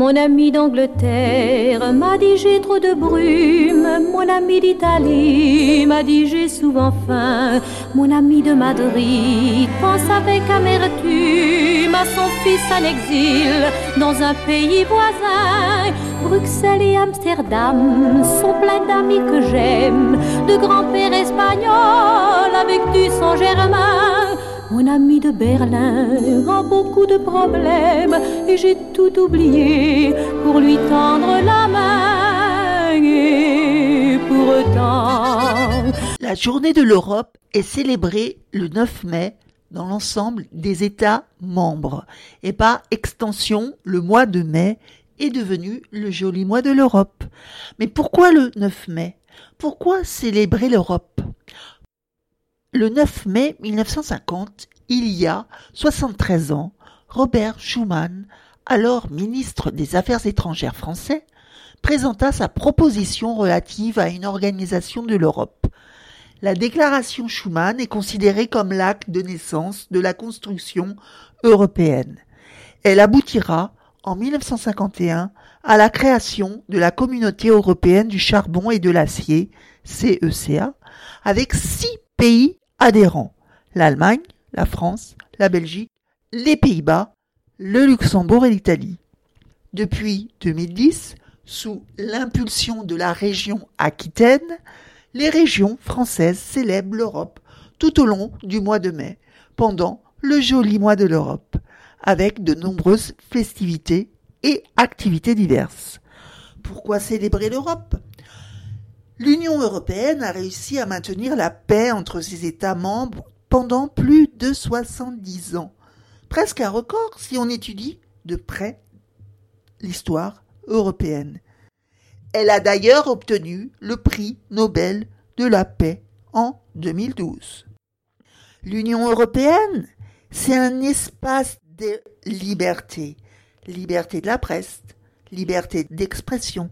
Mon ami d'Angleterre m'a dit j'ai trop de brume. Mon ami d'Italie m'a dit j'ai souvent faim. Mon ami de Madrid pense avec amertume à son fils en exil dans un pays voisin. Bruxelles et Amsterdam sont pleins d'amis que j'aime, de grands-pères espagnols avec du sang germain. Mon ami de Berlin a beaucoup de problèmes et j'ai tout oublié pour lui tendre la main. Et pourtant, la journée de l'Europe est célébrée le 9 mai dans l'ensemble des États membres et par extension le mois de mai est devenu le joli mois de l'Europe. Mais pourquoi le 9 mai? Pourquoi célébrer l'Europe? Le 9 mai 1950, il y a 73 ans, Robert Schuman, alors ministre des Affaires étrangères français, présenta sa proposition relative à une organisation de l'Europe. La déclaration Schuman est considérée comme l'acte de naissance de la construction européenne. Elle aboutira en 1951 à la création de la Communauté européenne du charbon et de l'acier, CECA, avec six pays adhérents, l'Allemagne, la France, la Belgique, les Pays-Bas, le Luxembourg et l'Italie. Depuis 2010, sous l'impulsion de la région Aquitaine, les régions françaises célèbrent l'Europe tout au long du mois de mai, pendant le joli mois de l'Europe avec de nombreuses festivités et activités diverses. Pourquoi célébrer l'Europe? L'Union européenne a réussi à maintenir la paix entre ses États membres pendant plus de 70 ans. Presque un record si on étudie de près l'histoire européenne. Elle a d'ailleurs obtenu le prix Nobel de la paix en 2012. L'Union européenne, c'est un espace de liberté. Liberté de la presse, liberté d'expression,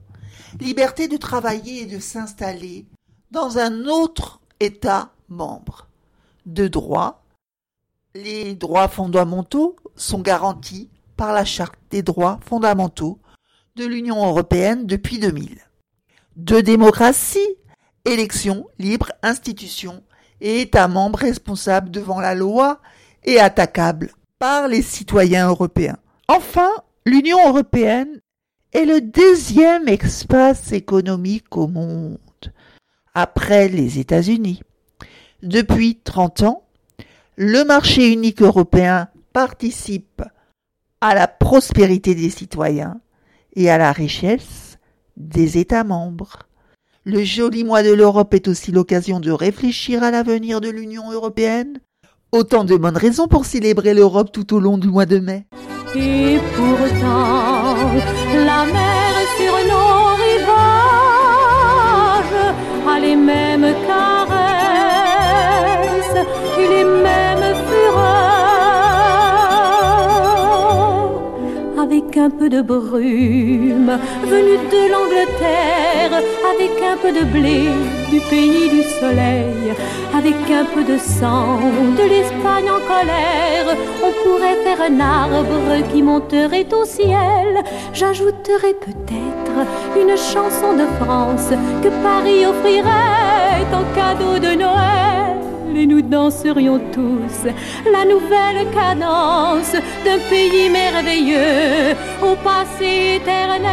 liberté de travailler et de s'installer dans un autre État membre. De droit, les droits fondamentaux sont garantis par la Charte des droits fondamentaux de l'Union européenne depuis 2000. De démocratie, élections libres, institutions et États membres responsables devant la loi et attaquables par les citoyens européens. Enfin, l'Union européenne est le deuxième espace économique au monde, après les États-Unis. Depuis 30 ans, le marché unique européen participe à la prospérité des citoyens et à la richesse des États membres. Le joli mois de l'Europe est aussi l'occasion de réfléchir à l'avenir de l'Union européenne, Autant de bonnes raisons pour célébrer l'Europe tout au long du mois de mai. Et pourtant, la mer sur nos rivages a les mêmes caresses et les mêmes fureurs. Avec un peu de brume venue de l'Angleterre, avec un peu de blé du pays du soleil, avec un peu de sang de l'Espagne en colère, on pourrait un arbre qui monterait au ciel. J'ajouterais peut-être une chanson de France que Paris offrirait en cadeau de Noël. Et nous danserions tous la nouvelle cadence d'un pays merveilleux au passé éternel.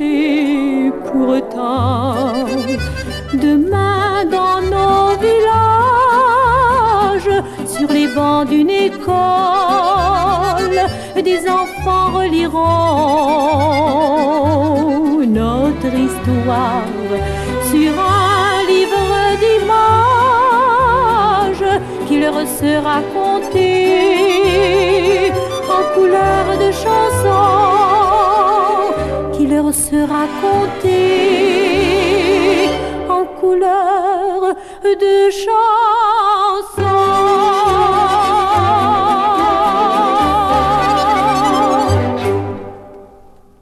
Et pourtant, demain sur les bancs d'une école, des enfants reliront notre histoire sur un livre d'images qui leur sera conté en couleur de chansons qui leur sera conté couleur de chant.